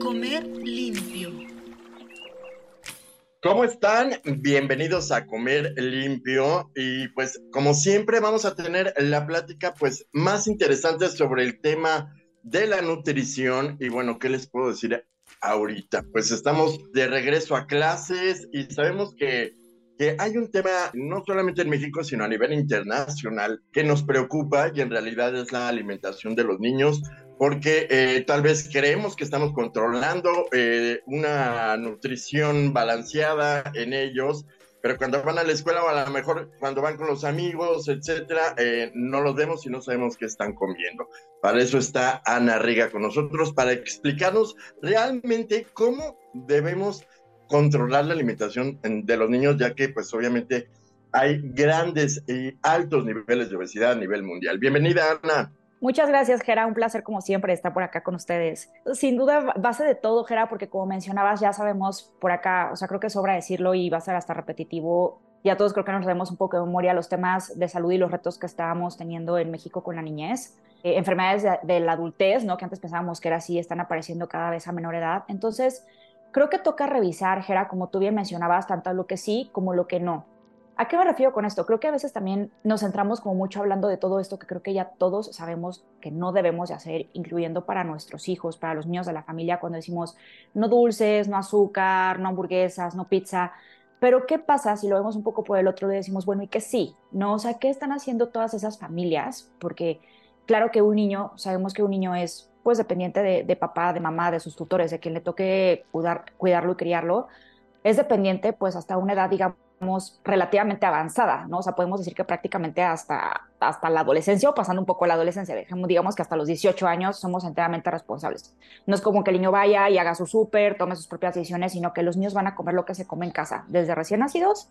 Comer limpio. ¿Cómo están? Bienvenidos a Comer Limpio y pues como siempre vamos a tener la plática pues más interesante sobre el tema de la nutrición y bueno, ¿qué les puedo decir ahorita? Pues estamos de regreso a clases y sabemos que que hay un tema no solamente en México, sino a nivel internacional que nos preocupa y en realidad es la alimentación de los niños, porque eh, tal vez creemos que estamos controlando eh, una nutrición balanceada en ellos, pero cuando van a la escuela o a lo mejor cuando van con los amigos, etcétera, eh, no los vemos y no sabemos qué están comiendo. Para eso está Ana Riga con nosotros, para explicarnos realmente cómo debemos controlar la alimentación de los niños, ya que pues obviamente hay grandes y altos niveles de obesidad a nivel mundial. Bienvenida, Ana. Muchas gracias, Gera. Un placer, como siempre, estar por acá con ustedes. Sin duda, base de todo, Gera, porque como mencionabas, ya sabemos por acá, o sea, creo que sobra decirlo y va a ser hasta repetitivo. Ya todos creo que nos damos un poco de memoria los temas de salud y los retos que estábamos teniendo en México con la niñez. Eh, enfermedades de, de, la adultez, ¿no? Que antes pensábamos que era así, están apareciendo cada vez a menor edad. Entonces, creo que toca revisar, Gera, como tú bien mencionabas, tanto lo que sí como lo que no. ¿A qué me refiero con esto? Creo que a veces también nos centramos como mucho hablando de todo esto que creo que ya todos sabemos que no debemos de hacer, incluyendo para nuestros hijos, para los niños de la familia, cuando decimos no dulces, no azúcar, no hamburguesas, no pizza. Pero ¿qué pasa si lo vemos un poco por el otro y decimos, bueno, y que sí, ¿no? O sea, ¿qué están haciendo todas esas familias? Porque claro que un niño, sabemos que un niño es pues dependiente de, papá, de mamá, de sus tutores, de quien le toque cuidar, cuidarlo y criarlo, es dependiente pues hasta una edad, digamos, relativamente avanzada, ¿no? O sea, podemos decir que prácticamente hasta, hasta la adolescencia o pasando un poco la adolescencia, digamos que hasta los 18 años somos enteramente responsables. No es como que el niño vaya y haga su súper, tome sus propias decisiones, sino que los niños van a comer lo que se come en casa, desde recién nacidos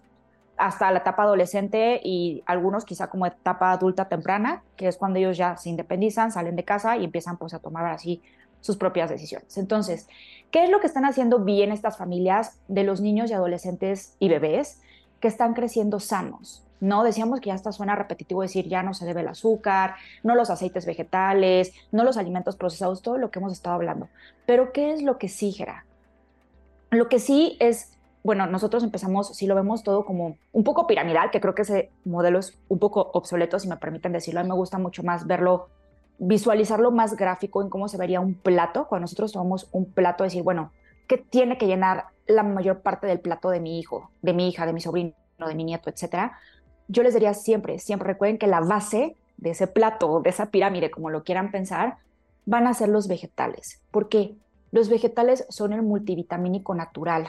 hasta la etapa adolescente y algunos quizá como etapa adulta temprana, que es cuando ellos ya se independizan, salen de casa y empiezan pues a tomar así sus propias decisiones. Entonces, ¿qué es lo que están haciendo bien estas familias de los niños y adolescentes y bebés que están creciendo sanos? No decíamos que ya está suena repetitivo decir ya no se debe el azúcar, no los aceites vegetales, no los alimentos procesados, todo lo que hemos estado hablando. Pero ¿qué es lo que sí, Gera? Lo que sí es bueno, nosotros empezamos, si lo vemos todo como un poco piramidal, que creo que ese modelo es un poco obsoleto, si me permiten decirlo, a mí me gusta mucho más verlo, visualizarlo más gráfico en cómo se vería un plato, cuando nosotros tomamos un plato, decir, bueno, ¿qué tiene que llenar la mayor parte del plato de mi hijo, de mi hija, de mi sobrino, de mi nieto, etcétera? Yo les diría siempre, siempre recuerden que la base de ese plato, de esa pirámide, como lo quieran pensar, van a ser los vegetales. ¿Por qué? Los vegetales son el multivitamínico natural,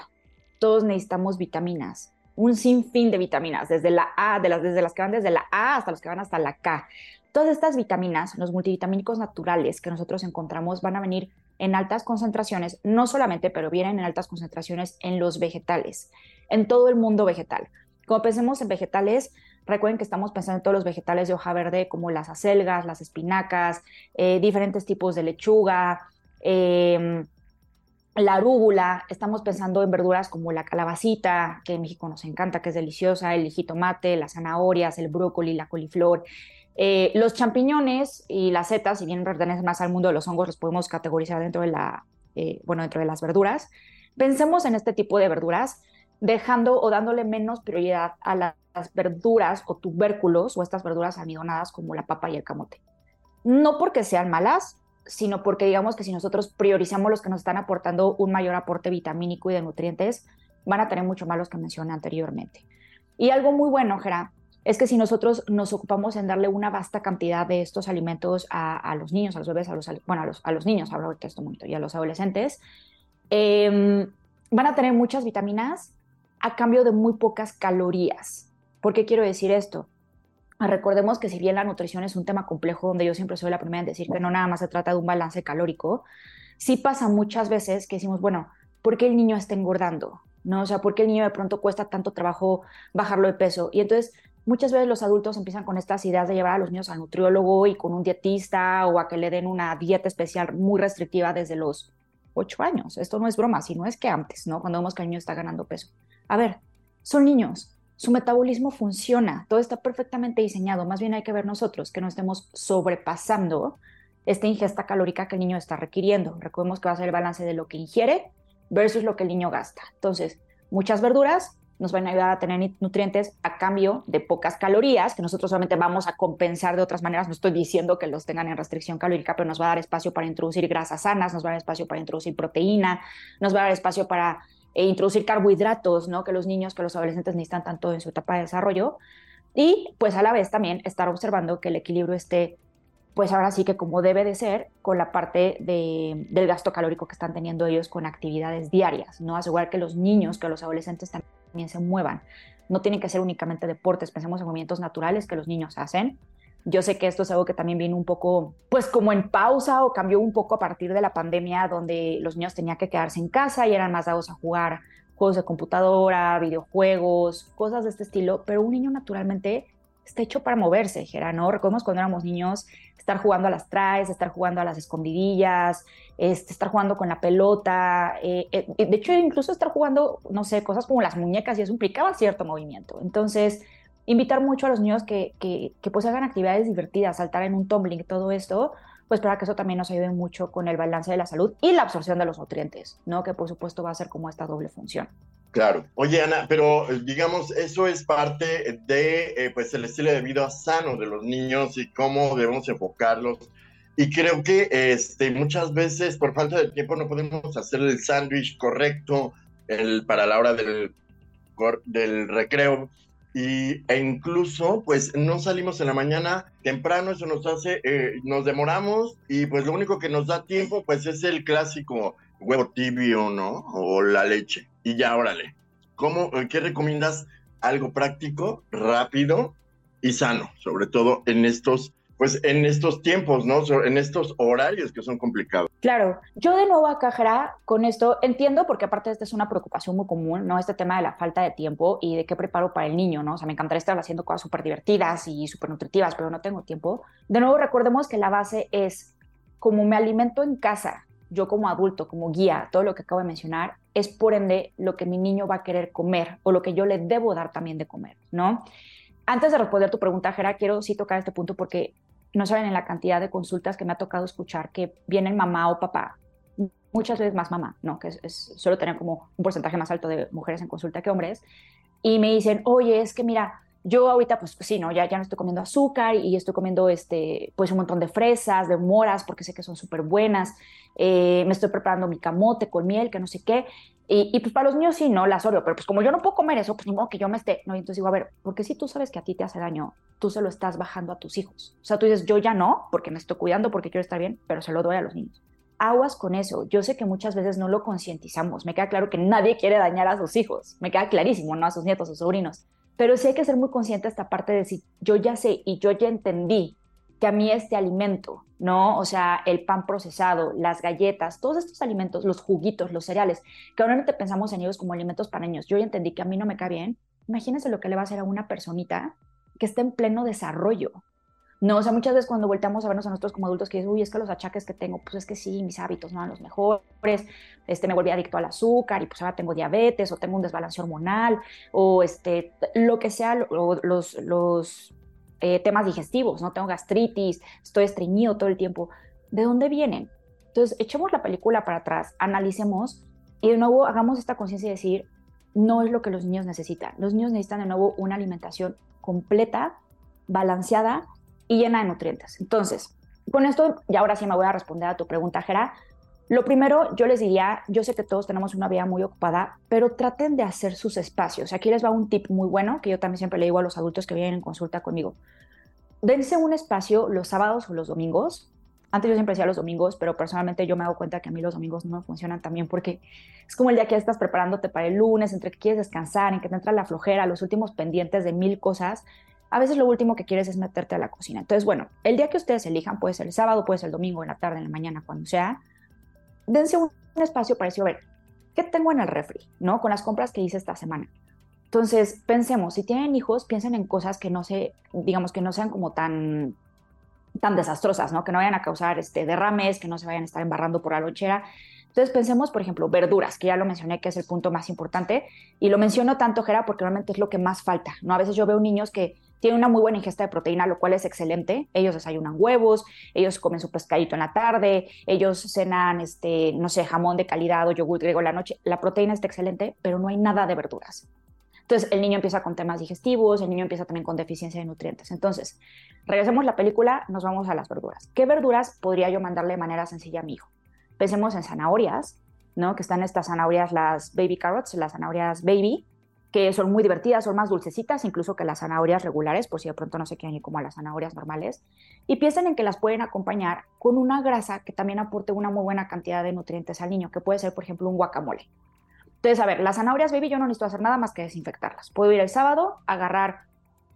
todos necesitamos vitaminas, un sinfín de vitaminas, desde la A, de las, desde las que van desde la A hasta los que van hasta la K. Todas estas vitaminas, los multivitamínicos naturales que nosotros encontramos, van a venir en altas concentraciones, no solamente, pero vienen en altas concentraciones en los vegetales, en todo el mundo vegetal. Como pensemos en vegetales, recuerden que estamos pensando en todos los vegetales de hoja verde, como las acelgas, las espinacas, eh, diferentes tipos de lechuga, eh, la arúgula, estamos pensando en verduras como la calabacita, que en México nos encanta, que es deliciosa, el jitomate, las zanahorias, el brócoli, la coliflor. Eh, los champiñones y las setas, si bien pertenecen más al mundo de los hongos, los podemos categorizar dentro de, la, eh, bueno, dentro de las verduras. Pensemos en este tipo de verduras, dejando o dándole menos prioridad a las verduras o tubérculos o estas verduras almidonadas como la papa y el camote. No porque sean malas, sino porque digamos que si nosotros priorizamos los que nos están aportando un mayor aporte vitamínico y de nutrientes, van a tener mucho más los que mencioné anteriormente. Y algo muy bueno, Jera, es que si nosotros nos ocupamos en darle una vasta cantidad de estos alimentos a, los niños, a los bebés, a los, bueno, a los, a los niños, hablo de esto momento, y a los adolescentes, em, van a tener muchas vitaminas a cambio de muy pocas calorías. ¿Por qué quiero decir esto? Recordemos que si bien la nutrición es un tema complejo, donde yo siempre soy la primera en decir que no nada más se trata de un balance calórico, sí pasa muchas veces que decimos, bueno, ¿por qué el niño está engordando? ¿No? O sea, ¿por qué el niño de pronto cuesta tanto trabajo bajarlo de peso? Y entonces muchas veces los adultos empiezan con estas ideas de llevar a los niños al nutriólogo y con un dietista o a que le den una dieta especial muy restrictiva desde los ocho años. Esto no es broma, sino es que antes, ¿no? Cuando vemos que el niño está ganando peso. A ver, son niños, su metabolismo funciona, todo está perfectamente diseñado. Más bien hay que ver nosotros que no estemos sobrepasando esta ingesta calórica que el niño está requiriendo. Recordemos que va a ser el balance de lo que ingiere versus lo que el niño gasta. Entonces, muchas verduras, nos van a ayudar a tener nutrientes a cambio de pocas calorías, que nosotros solamente vamos a compensar de otras maneras. No estoy diciendo que los tengan en restricción calórica, pero nos va a dar espacio para introducir grasas sanas, nos va a dar espacio para introducir proteína, nos va a dar espacio para eh, introducir carbohidratos, ¿no? Que los niños, que los adolescentes necesitan tanto en su etapa de desarrollo. Y pues a la vez también estar observando que el equilibrio esté pues ahora sí que como debe de ser con la parte de, del gasto calórico que están teniendo ellos con actividades diarias, ¿no? Asegurar que los niños, que los adolescentes también también se muevan. No tienen que ser únicamente deportes, pensemos en movimientos naturales que los niños hacen. Yo sé que esto es algo que también vino un poco, pues como en pausa o cambió un poco a partir de la pandemia, donde los niños tenían que quedarse en casa y eran más dados a jugar juegos de computadora, videojuegos, cosas de este estilo, pero un niño naturalmente está hecho para moverse, Gera, ¿no? Recordemos cuando éramos niños, estar jugando a las traes, estar jugando a las escondidillas, este, estar jugando con la pelota, eh, eh, de hecho incluso estar jugando, no sé, cosas como las muñecas y eso implicaba cierto movimiento. Entonces, invitar mucho a los niños que, que, que pues hagan actividades divertidas, saltar en un tumbling, todo esto, pues para que eso también nos ayude mucho con el balance de la salud y la absorción de los nutrientes, ¿no? Que por supuesto va a ser como esta doble función. Claro. Oye, Ana, pero eh, digamos, eso es parte de eh, pues el estilo de vida sano de los niños y cómo debemos enfocarlos. Y creo que este, muchas veces por falta de tiempo no podemos hacer el sándwich correcto para la hora del, del recreo. Y, e incluso, pues no salimos en la mañana temprano, eso nos hace, eh, nos demoramos y pues lo único que nos da tiempo, pues es el clásico huevo tibio, ¿no? O la leche. Y ya, órale. ¿Cómo, eh, ¿Qué recomiendas? Algo práctico, rápido y sano, sobre todo en estos, pues en estos tiempos, ¿no? En estos horarios que son complicados. Claro, yo de nuevo acá, con esto entiendo, porque aparte esta es una preocupación muy común, ¿no? Este tema de la falta de tiempo y de qué preparo para el niño, ¿no? O sea, me encantaría estar haciendo cosas súper divertidas y súper nutritivas, pero no tengo tiempo. De nuevo, recordemos que la base es como me alimento en casa, yo como adulto, como guía, todo lo que acabo de mencionar, es por ende lo que mi niño va a querer comer o lo que yo le debo dar también de comer, ¿no? Antes de responder tu pregunta, Jera, quiero sí tocar este punto porque no saben en la cantidad de consultas que me ha tocado escuchar que vienen mamá o papá, muchas veces más mamá, ¿no? Que es, suelo tener como un porcentaje más alto de mujeres en consulta que hombres, y me dicen, oye, es que mira, yo ahorita, pues, sí, ¿no? Ya, ya no estoy comiendo azúcar y estoy comiendo, este, pues, un montón de fresas, de moras, porque sé que son súper buenas. Eh, me estoy preparando mi camote con miel, que no sé qué. Y, pues para los niños sí, ¿no? Las Oreo, pero pues como yo no puedo comer eso, pues ni modo que yo me esté, ¿no? Y entonces digo, a ver, porque si tú sabes que a ti te hace daño, tú se lo estás bajando a tus hijos. O sea, tú dices, yo ya no, porque me estoy cuidando, porque quiero estar bien, pero se lo doy a los niños. Aguas con eso. Yo sé que muchas veces no lo concientizamos. Me queda claro que nadie quiere dañar a sus hijos. Me queda clarísimo, ¿no? A sus nietos, a sus sobrinos. Pero sí hay que ser muy consciente de esta parte de decir, yo ya sé y yo ya entendí que a mí este alimento, ¿no? O sea, el pan procesado, las galletas, todos estos alimentos, los juguitos, los cereales, que normalmente pensamos en ellos como alimentos para niños, yo ya entendí que a mí no me cae bien. Imagínense lo que le va a hacer a una personita que está en pleno desarrollo, no, o sea, muchas veces cuando volteamos a vernos a nosotros como adultos que dicen, uy, es que los achaques que tengo, pues es que sí, mis hábitos no eran los mejores, este, me volví adicto al azúcar y pues ahora tengo diabetes o tengo un desbalance hormonal o este, lo que sea, los, los eh, temas digestivos, ¿no? Tengo gastritis, estoy estreñido todo el tiempo. ¿De dónde vienen? Entonces, echemos la película para atrás, analicemos y de nuevo hagamos esta conciencia de decir, no es lo que los niños necesitan. Los niños necesitan de nuevo una alimentación completa, balanceada y llena de nutrientes. Entonces, con esto, y ahora sí me voy a responder a tu pregunta, Jera. Lo primero, yo les diría, yo sé que todos tenemos una vida muy ocupada, pero traten de hacer sus espacios. Aquí les va un tip muy bueno que yo también siempre le digo a los adultos que vienen en consulta conmigo. Dense un espacio los sábados o los domingos Antes yo siempre decía los domingos, pero personalmente yo me hago cuenta que a mí los domingos no me funcionan también porque es como el día que estás preparándote para el lunes, entre que quieres descansar, en que te entra la flojera, los últimos pendientes de mil cosas. A veces lo último que quieres es meterte a la cocina. Entonces, bueno, el día que ustedes elijan, puede ser el sábado, puede ser el domingo, en la tarde, en la mañana, cuando sea, dense un, espacio para decir, a ver, ¿qué tengo en el refri? ¿No? Con las compras que hice esta semana. Entonces, pensemos, si tienen hijos, piensen en cosas que no se, digamos, que no sean como tan tan desastrosas, ¿no? Que no vayan a causar este, derrames, que no se vayan a estar embarrando por la lonchera. Entonces pensemos, por ejemplo, verduras, que ya lo mencioné, que es el punto más importante, y lo menciono tanto, Gera, porque realmente es lo que más falta, ¿no? A veces yo veo niños que tienen una muy buena ingesta de proteína, lo cual es excelente. Ellos desayunan huevos, ellos comen su pescadito en la tarde, ellos cenan, este, no sé, jamón de calidad o yogur griego la noche. La proteína está excelente, pero no hay nada de verduras. Entonces, el niño empieza con temas digestivos, el niño empieza también con deficiencia de nutrientes. Entonces, regresemos la película, nos vamos a las verduras. ¿Qué verduras podría yo mandarle de manera sencilla a mi hijo? Pensemos en zanahorias, ¿no? Que están estas zanahorias, las baby carrots, las zanahorias baby, que son muy divertidas, son más dulcecitas incluso que las zanahorias regulares, por si de pronto no se quieren ir como a las zanahorias normales. Y piensen en que las pueden acompañar con una grasa que también aporte una muy buena cantidad de nutrientes al niño, que puede ser, por ejemplo, un guacamole. Entonces, a ver, las zanahorias baby yo no necesito hacer nada más que desinfectarlas. Puedo ir el sábado, agarrar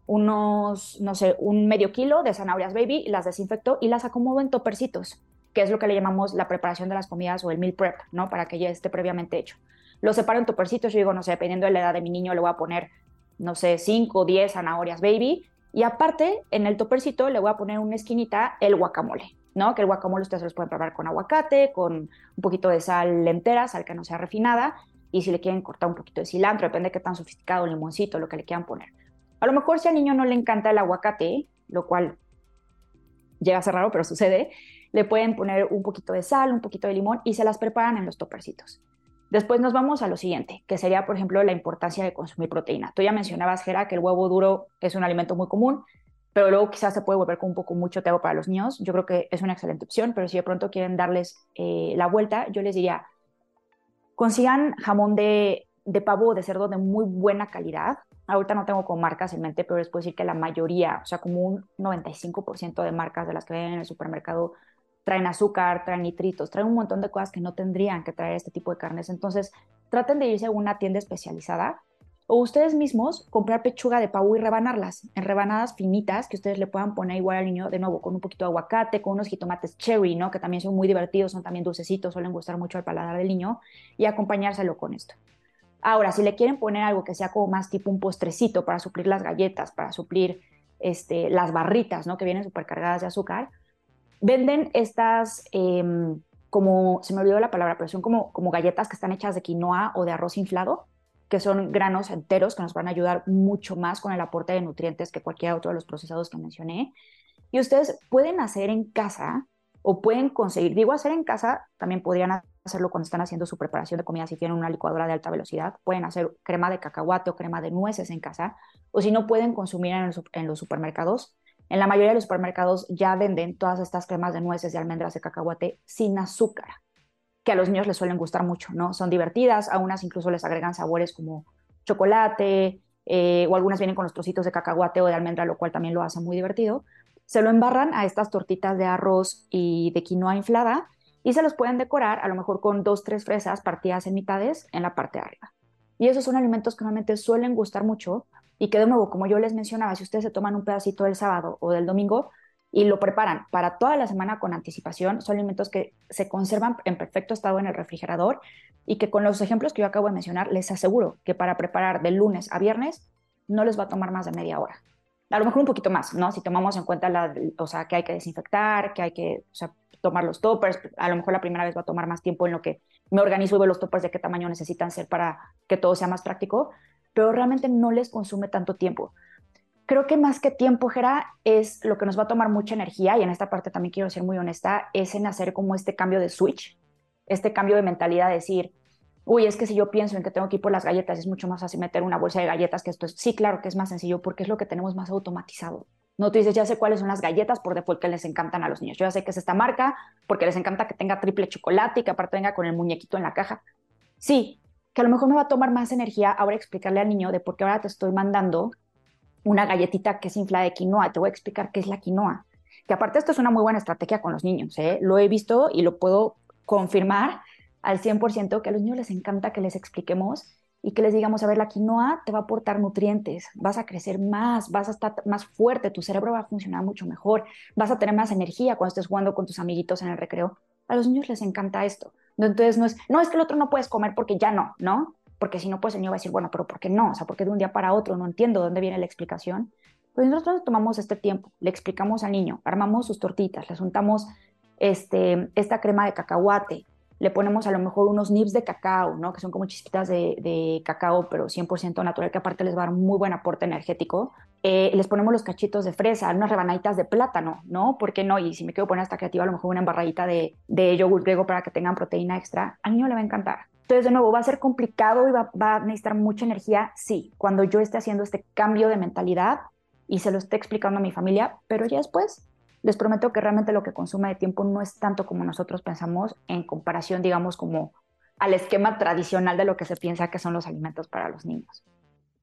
unos, no sé, un medio kilo de zanahorias baby, las desinfecto y las acomodo en topercitos, que es lo que le llamamos la preparación de las comidas o el meal prep, ¿no? Para que ya esté previamente hecho. Lo separo en topercitos, yo digo, no sé, dependiendo de la edad de mi niño, le voy a poner, no sé, 5 o 10 zanahorias baby. Y aparte, en el topercito le voy a poner una esquinita el guacamole, ¿no? Que el guacamole ustedes los pueden preparar con aguacate, con un poquito de sal entera, sal que no sea refinada, y si le quieren cortar un poquito de cilantro, depende de qué tan sofisticado, limoncito, lo que le quieran poner. A lo mejor si al niño no le encanta el aguacate, lo cual llega a ser raro, pero sucede, le pueden poner un poquito de sal, un poquito de limón y se las preparan en los topercitos. Después nos vamos a lo siguiente, que sería, por ejemplo, la importancia de consumir proteína. Tú ya mencionabas, que el huevo duro es un alimento muy común, pero luego quizás se puede volver con un poco mucho tego para los niños. Yo creo que es una excelente opción, pero si de pronto quieren darles eh, la vuelta, yo les diría, consigan jamón de, de pavo o de cerdo de muy buena calidad. Ahorita no tengo con marcas en mente, pero les puedo decir que la mayoría, o sea, como un 95% de marcas de las que ven en el supermercado traen azúcar, traen nitritos, traen un montón de cosas que no tendrían que traer este tipo de carnes. Entonces, traten de irse a una tienda especializada o ustedes mismos comprar pechuga de pavo y rebanarlas en rebanadas finitas que ustedes le puedan poner igual al niño de nuevo con un poquito de aguacate, con unos jitomates cherry, ¿no? Que también son muy divertidos, son también dulcecitos, suelen gustar mucho al paladar del niño y acompañárselo con esto. Ahora, si le quieren poner algo que sea como más tipo un postrecito para suplir las galletas, para suplir este, las barritas, ¿no? Que vienen supercargadas de azúcar, venden estas, em, como, se me olvidó la palabra, pero son como, como galletas que están hechas de quinoa o de arroz inflado que son granos enteros que nos van a ayudar mucho más con el aporte de nutrientes que cualquier otro de los procesados que mencioné. Y ustedes pueden hacer en casa o pueden conseguir, digo hacer en casa, también podrían hacerlo cuando están haciendo su preparación de comida si tienen una licuadora de alta velocidad, pueden hacer crema de cacahuate o crema de nueces en casa, o si no pueden consumir en, en los supermercados. En la mayoría de los supermercados ya venden todas estas cremas de nueces, de almendras, de cacahuate sin azúcar que a los niños les suelen gustar mucho, ¿no? Son divertidas, a unas incluso les agregan sabores como chocolate, eh, o algunas vienen con los trocitos de cacahuate o de almendra, lo cual también lo hace muy divertido. Se lo embarran a estas tortitas de arroz y de quinoa inflada y se los pueden decorar a lo mejor con dos, tres fresas partidas en mitades en la parte de arriba. Y esos son alimentos que normalmente suelen gustar mucho y que de nuevo, como yo les mencionaba, si ustedes se toman un pedacito del sábado o del domingo, y lo preparan para toda la semana con anticipación. Son alimentos que se conservan en perfecto estado en el refrigerador y que con los ejemplos que yo acabo de mencionar, les aseguro que para preparar de lunes a viernes no les va a tomar más de media hora. A lo mejor un poquito más, ¿no? Si tomamos en cuenta la, o sea, que hay que desinfectar, que hay que tomar los toppers, a lo mejor la primera vez va a tomar más tiempo en lo que me organizo y veo los toppers de qué tamaño necesitan ser para que todo sea más práctico, pero realmente no les consume tanto tiempo creo que más que tiempo, Jera, es lo que nos va a tomar mucha energía, y en esta parte también quiero ser muy honesta, es en hacer como este cambio de switch, este cambio de mentalidad, de decir, uy, es que si yo pienso en que tengo que ir por las galletas, es mucho más fácil meter una bolsa de galletas que esto es, sí, claro que es más sencillo, porque es lo que tenemos más automatizado. No tú dices, ya sé cuáles son las galletas por default que les encantan a los niños. Yo ya sé que es esta marca porque les encanta que tenga triple chocolate y que aparte venga con el muñequito en la caja. Sí, que a lo mejor me va a tomar más energía ahora explicarle al niño de por qué ahora te estoy mandando una galletita que es inflada de quinoa. Te voy a explicar qué es la quinoa. que aparte esto es una muy buena estrategia con los niños, ¿eh? lo he visto y lo puedo confirmar al 100% que a los niños les encanta que les expliquemos y que les digamos, a ver, la quinoa te va a aportar nutrientes, vas a crecer más, vas a estar más fuerte, tu cerebro va a funcionar mucho mejor, vas a tener más energía cuando estés jugando con tus amiguitos en el recreo. A los niños les encanta esto. Entonces no es, no es que el otro no puedes comer porque ya no, ¿no? Porque si no, pues el niño va a decir, bueno, pero ¿por qué no? O sea, porque de un día para otro no entiendo dónde viene la explicación. Pues nosotros tomamos este tiempo, le explicamos al niño, armamos sus tortitas, le juntamos este, esta crema de cacahuate, le ponemos a lo mejor unos nips de cacao, ¿no? Que son como chispitas de, cacao, pero 100% natural, que aparte les va a dar muy buen aporte energético. Eh, les ponemos los cachitos de fresa, unas rebanaditas de plátano, ¿no? ¿Por qué no? Y si me quiero poner hasta creativa, a lo mejor una embarradita de, de yogur griego para que tengan proteína extra. Al niño le va a encantar. Entonces, de nuevo, ¿va a ser complicado y va, va a necesitar mucha energía? Sí, cuando yo esté haciendo este cambio de mentalidad y se lo esté explicando a mi familia, pero ya después les prometo que realmente lo que consume de tiempo no es tanto como nosotros pensamos en comparación, digamos, como al esquema tradicional de lo que se piensa que son los alimentos para los niños.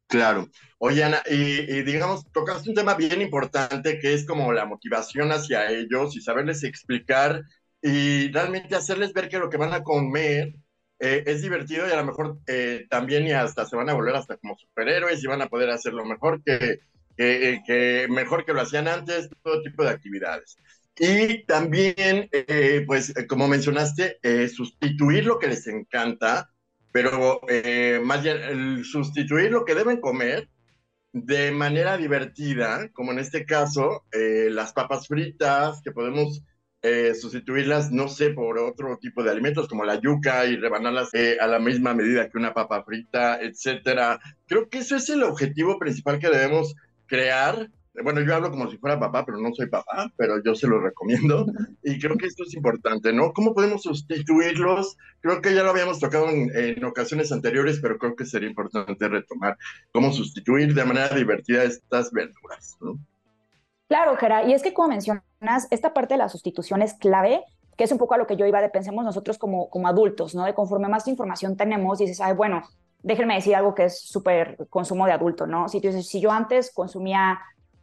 Claro. Oye, Ana, y, digamos, tocaste un tema bien importante que es como la motivación hacia ellos y saberles explicar y realmente hacerles ver que lo que van a comer eh, es divertido y a lo mejor eh, también y hasta se van a volver hasta como superhéroes y van a poder hacer lo mejor que, eh, que, mejor que lo hacían antes, todo tipo de actividades. Y también, eh, pues, eh, como mencionaste, sustituir lo que les encanta, pero más bien sustituir lo que deben comer de manera divertida, como en este caso, las papas fritas, que podemos sustituirlas, no sé, por otro tipo de alimentos como la yuca y rebanarlas a la misma medida que una papa frita, etcétera. Creo que eso es el objetivo principal que debemos crear, bueno, yo hablo como si fuera papá, pero no soy papá, pero yo se lo recomiendo y creo que esto es importante, ¿no? ¿Cómo podemos sustituirlos? Creo que ya lo habíamos tocado en, ocasiones anteriores, pero creo que sería importante retomar cómo sustituir de manera divertida estas verduras, ¿no? Claro, Gera, y es que como mencionas, esta parte de la sustitución es clave, que es un poco a lo que yo iba de pensemos nosotros como, como adultos, ¿no? De conforme más información tenemos, dices, ay, bueno, déjenme decir algo que es súper consumo de adulto, ¿no? Si, yo antes consumía,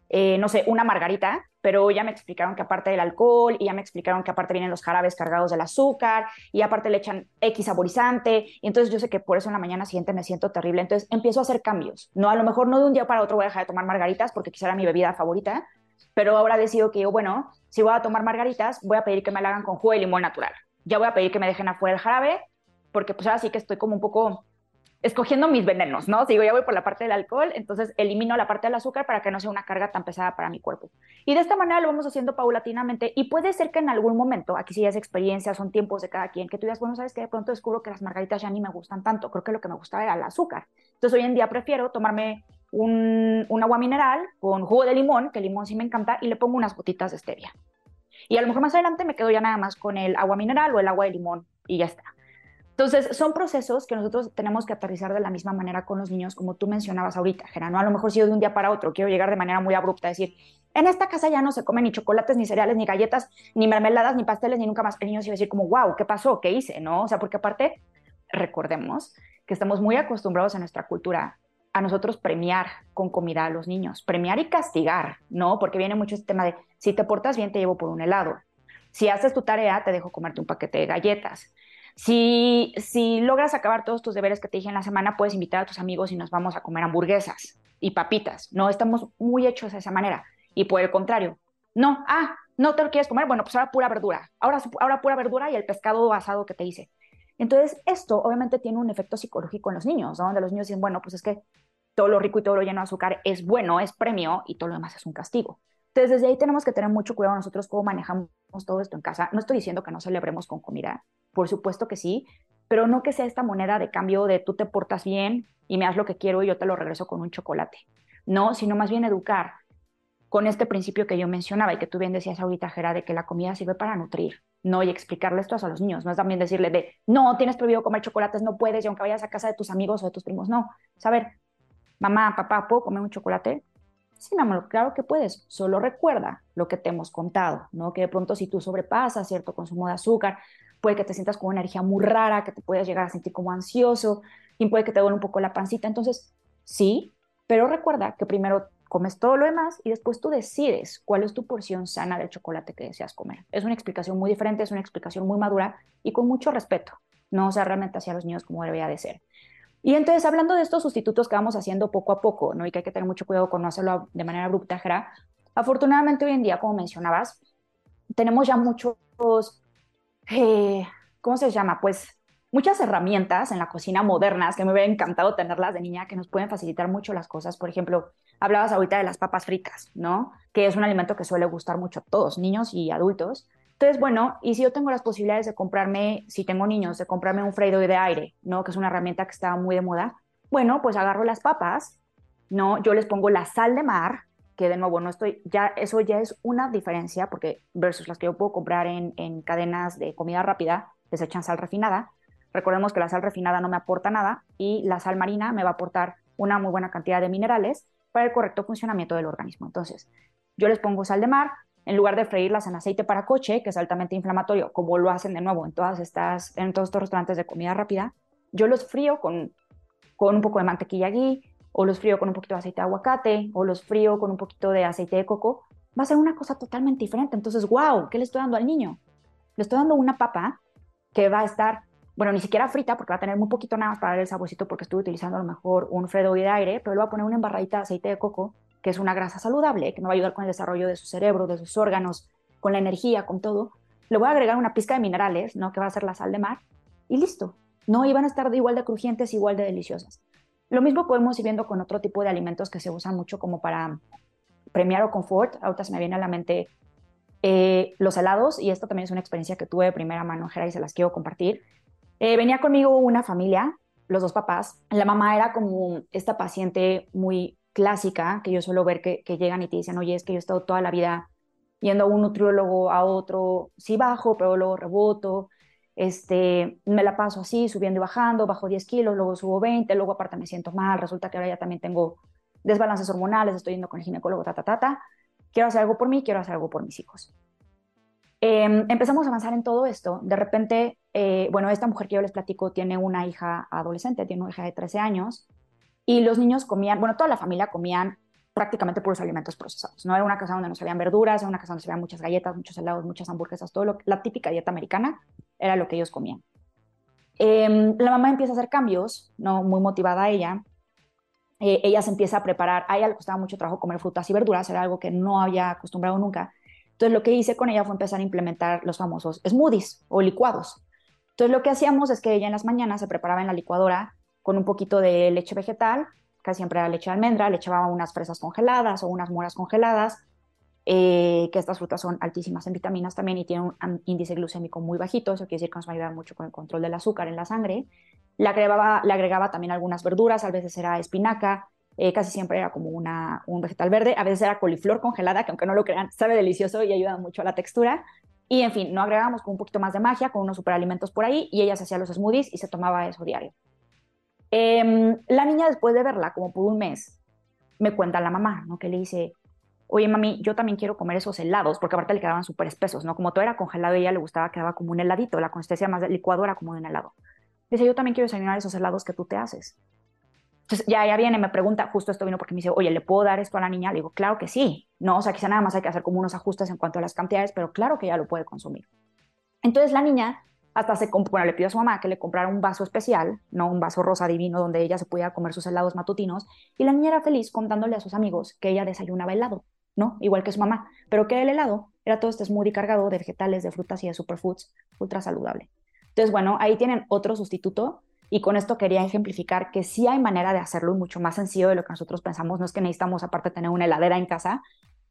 eh, no sé, una margarita, pero ya me explicaron que aparte del alcohol, y ya me explicaron que aparte vienen los jarabes cargados del azúcar, y aparte le echan X saborizante, y entonces yo sé que por eso en la mañana siguiente me siento terrible, entonces empiezo a hacer cambios, ¿no? A lo mejor no de un día para otro voy a dejar de tomar margaritas porque quizá era mi bebida favorita, pero ahora decido que yo, bueno, si voy a tomar margaritas, voy a pedir que me la hagan con jugo de limón natural. Ya voy a pedir que me dejen afuera el jarabe, porque pues ahora sí que estoy como un poco escogiendo mis venenos, ¿no? Si digo, ya voy por la parte del alcohol, entonces elimino la parte del azúcar para que no sea una carga tan pesada para mi cuerpo. Y de esta manera lo vamos haciendo paulatinamente y puede ser que en algún momento, aquí sí es experiencia, son tiempos de cada quien, que tú digas, bueno, sabes que de pronto descubro que las margaritas ya ni me gustan tanto, creo que lo que me gustaba era el azúcar. Entonces hoy en día prefiero tomarme un, un agua mineral con jugo de limón, que el limón sí me encanta, y le pongo unas gotitas de stevia. Y a lo mejor más adelante me quedo ya nada más con el agua mineral o el agua de limón y ya está. Entonces, son procesos que nosotros tenemos que aterrizar de la misma manera con los niños, como tú mencionabas ahorita, Gerano. A lo mejor si yo de un día para otro quiero llegar de manera muy abrupta, decir, en esta casa ya no se come ni chocolates, ni cereales, ni galletas, ni mermeladas, ni pasteles, ni nunca más. El niño se va a decir como, wow, ¿qué pasó? ¿Qué hice? ¿No? O sea, porque aparte, recordemos que estamos muy acostumbrados en nuestra cultura a nosotros premiar con comida a los niños, premiar y castigar, ¿no? Porque viene mucho este tema de, si te portas bien, te llevo por un helado. Si haces tu tarea, te dejo comerte un paquete de galletas. Si, si logras acabar todos tus deberes que te dije en la semana, puedes invitar a tus amigos y nos vamos a comer hamburguesas y papitas. No estamos muy hechos de esa manera. Y por el contrario, no, ah, no te lo quieres comer, bueno, pues ahora pura verdura. Ahora, ahora pura verdura y el pescado asado que te hice. Entonces, esto obviamente tiene un efecto psicológico en los niños, donde los niños dicen, bueno, pues es que todo lo rico y todo lo lleno de azúcar es bueno, es premio y todo lo demás es un castigo. Entonces, desde ahí tenemos que tener mucho cuidado nosotros cómo manejamos todo esto en casa. No estoy diciendo que no celebremos con comida, por supuesto que sí, pero no que sea esta moneda de cambio de tú te portas bien y me das lo que quiero y yo te lo regreso con un chocolate. No, sino más bien educar con este principio que yo mencionaba y que tú bien decías ahorita, Gera, de que la comida sirve para nutrir, no y explicarle esto a los niños. No es también decirle de, no, tienes prohibido comer chocolates, no puedes, y aunque vayas a casa de tus amigos o de tus primos, no. Saber, mamá, papá, ¿puedo comer un chocolate? Sí, mi amor, claro que puedes. Solo recuerda lo que te hemos contado, ¿no? Que de pronto si tú sobrepasas cierto consumo de azúcar, puede que te sientas con una energía muy rara, que te puedas llegar a sentir como ansioso, y puede que te duele un poco la pancita. Entonces, sí, pero recuerda que primero comes todo lo demás y después tú decides cuál es tu porción sana del chocolate que deseas comer. Es una explicación muy diferente, es una explicación muy madura y con mucho respeto, no o sea realmente hacia los niños como debería de ser. Y entonces, hablando de estos sustitutos que vamos haciendo poco a poco, ¿no? Y que hay que tener mucho cuidado con no hacerlo de manera abrupta, afortunadamente hoy en día, como mencionabas, tenemos ya muchos, eh, ¿cómo se llama? Pues muchas herramientas en la cocina modernas que me hubiera encantado tenerlas de niña que nos pueden facilitar mucho las cosas. Por ejemplo, hablabas ahorita de las papas fritas, ¿no? Que es un alimento que suele gustar mucho a todos, niños y adultos. Entonces, bueno, y si yo tengo las posibilidades de comprarme, si tengo niños, de comprarme un freidor de aire, ¿no? Que es una herramienta que está muy de moda. Bueno, pues agarro las papas, ¿no? Yo les pongo la sal de mar, que de nuevo no estoy, ya eso ya es una diferencia, porque versus las que yo puedo comprar en, en cadenas de comida rápida, les echan sal refinada Recordemos que la sal refinada no me aporta nada y la sal marina me va a aportar una muy buena cantidad de minerales para el correcto funcionamiento del organismo. Entonces, yo les pongo sal de mar, en lugar de freírlas en aceite para coche, que es altamente inflamatorio, como lo hacen de nuevo en todas estas, en todos estos restaurantes de comida rápida, yo los frío con, con un poco de mantequilla ghee, o los frío con un poquito de aceite de aguacate, o los frío con un poquito de aceite de coco, va a ser una cosa totalmente diferente. Entonces, wow, ¿qué le estoy dando al niño? Le estoy dando una papa que va a estar bueno, ni siquiera frita porque va a tener muy poquito nada más para dar el saborcito porque estuve utilizando a lo mejor un fredo de aire, pero le voy a poner una embarradita de aceite de coco, que es una grasa saludable, que me va a ayudar con el desarrollo de su cerebro, de sus órganos, con la energía, con todo. Le voy a agregar una pizca de minerales, ¿no? Que va a ser la sal de mar, y listo. No iban a estar igual de crujientes, igual de deliciosas. Lo mismo podemos ir viendo con otro tipo de alimentos que se usan mucho como para premiar o confort. Ahorita se me viene a la mente eh, los helados, y esto también es una experiencia que tuve de primera mano, Jera, y se las quiero compartir. Eh, venía conmigo una familia, los dos papás. La mamá era como esta paciente muy clásica que yo suelo ver que, llegan y te dicen, oye, es que yo he estado toda la vida yendo a un nutriólogo, a otro, sí bajo, pero luego reboto, este, me la paso así, subiendo y bajando, bajo 10 kilos, luego subo 20, luego aparte me siento mal, resulta que ahora ya también tengo desbalances hormonales, estoy yendo con el ginecólogo, ta, ta, ta, ta. Quiero hacer algo por mí, quiero hacer algo por mis hijos. Em, empezamos a avanzar en todo esto. De repente, eh, bueno, esta mujer que yo les platico tiene una hija adolescente, tiene una hija de 13 años, y los niños comían, bueno, toda la familia comían prácticamente puros alimentos procesados. No era una casa donde no se veían verduras, era una casa donde se veían muchas galletas, muchos helados, muchas hamburguesas, todo lo, la típica dieta americana era lo que ellos comían. Em, la mamá empieza a hacer cambios, no muy motivada ella. Eh, ella se empieza a preparar, a ella le costaba mucho trabajo comer frutas y verduras, era algo que no había acostumbrado nunca. Entonces lo que hice con ella fue empezar a implementar los famosos smoothies o licuados. Entonces lo que hacíamos es que ella en las mañanas se preparaba en la licuadora con un poquito de leche vegetal, casi siempre era leche de almendra, le echaba unas fresas congeladas o unas moras congeladas, eh, que estas frutas son altísimas en vitaminas también y tienen un índice glucémico muy bajito, eso quiere decir que nos va a ayudar mucho con el control del azúcar en la sangre. Le agregaba, le agregaba también algunas verduras, a veces era espinaca, eh, casi siempre era como una, un vegetal verde, a veces era coliflor congelada, que aunque no lo crean, sabe delicioso y ayuda mucho a la textura. Y en fin, no agregamos con un poquito más de magia, con unos superalimentos por ahí, y ella se hacía los smoothies y se tomaba eso diario. Em, la niña, después de verla como por un mes, me cuenta la mamá, ¿no? Que le dice, oye, mami, yo también quiero comer esos helados, porque aparte le quedaban súper espesos, ¿no? Como todo era congelado, a ella le gustaba, quedaba como un heladito, la consistencia más licuadora como de un helado. Dice, yo también quiero desayunar esos helados que tú te haces. Entonces ya, ya viene, me pregunta, justo esto vino porque me dice, oye, ¿le puedo dar esto a la niña? Le digo, claro que sí, ¿no? O sea, quizá nada más hay que hacer como unos ajustes en cuanto a las cantidades, pero claro que ya lo puede consumir. Entonces la niña hasta se bueno, le pidió a su mamá que le comprara un vaso especial, no un vaso rosa divino donde ella se pudiera comer sus helados matutinos, y la niña era feliz contándole a sus amigos que ella desayunaba helado, ¿no? Igual que su mamá, pero que el helado era todo este smoothie cargado de vegetales, de frutas y de superfoods, ultra saludable. Entonces, bueno, ahí tienen otro sustituto y con esto quería ejemplificar que sí hay manera de hacerlo mucho más sencillo de lo que nosotros pensamos. No es que necesitamos, aparte, tener una heladera en casa,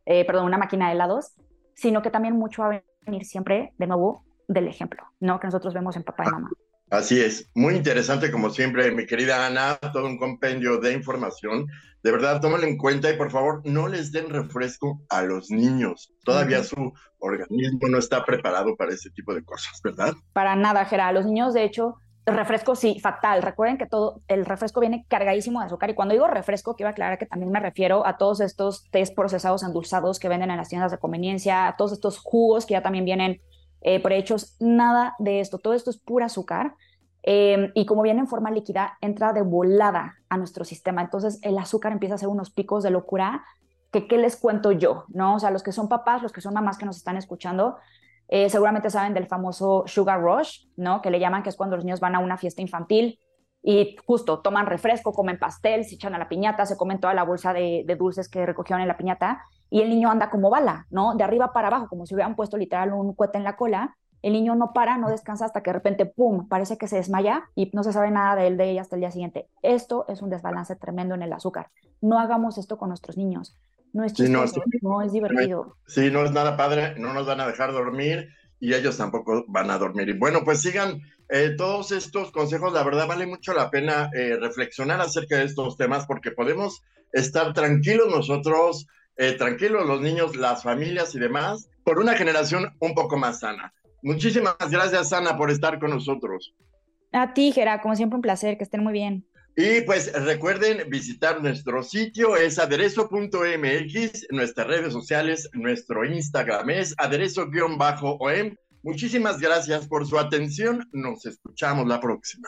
eh, perdón, una máquina de helados, sino que también mucho va a venir siempre, de nuevo, del ejemplo, ¿no? Que nosotros vemos en papá y mamá. Así es, muy interesante como siempre, mi querida Ana, todo un compendio de información. De verdad, tómalo en cuenta y por favor no les den refresco a los niños. Todavía su organismo no está preparado para ese tipo de cosas, ¿verdad? Para nada, Gerard. Los niños, de hecho, refresco sí, fatal. Recuerden que todo el refresco viene cargadísimo de azúcar y cuando digo refresco quiero aclarar que también me refiero a todos estos test procesados endulzados que venden en las tiendas de conveniencia, a todos estos jugos que ya también vienen eh, prehechos, nada de esto, todo esto es pura azúcar. Em, y como viene en forma líquida, entra de volada a nuestro sistema. Entonces el azúcar empieza a hacer unos picos de locura que qué les cuento yo, ¿no? O sea, los que son papás, los que son mamás que nos están escuchando, eh, seguramente saben del famoso sugar rush, ¿no? Que le llaman, que es cuando los niños van a una fiesta infantil y justo toman refresco, comen pastel, se echan a la piñata, se comen toda la bolsa de, de dulces que recogieron en la piñata y el niño anda como bala, ¿no? De arriba para abajo, como si hubieran puesto literal un cohete en la cola. El niño no para, no descansa hasta que de repente, ¡pum!, parece que se desmaya y no se sabe nada de él, de ella hasta el día siguiente. Esto es un desbalance tremendo en el azúcar. No hagamos esto con nuestros niños. No es chistoso, no, es divertido. Sí, no es nada padre, no nos van a dejar dormir y ellos tampoco van a dormir. Y bueno, pues sigan eh, todos estos consejos, la verdad vale mucho la pena eh, reflexionar acerca de estos temas porque podemos estar tranquilos nosotros, eh, tranquilos los niños, las familias y demás, por una generación un poco más sana. Muchísimas gracias, Ana, por estar con nosotros. A ti, Gera, como siempre un placer, que estén muy bien. Y pues recuerden visitar nuestro sitio, es aderezo.mx, nuestras redes sociales, nuestro Instagram es aderezo-om. Muchísimas gracias por su atención, nos escuchamos la próxima.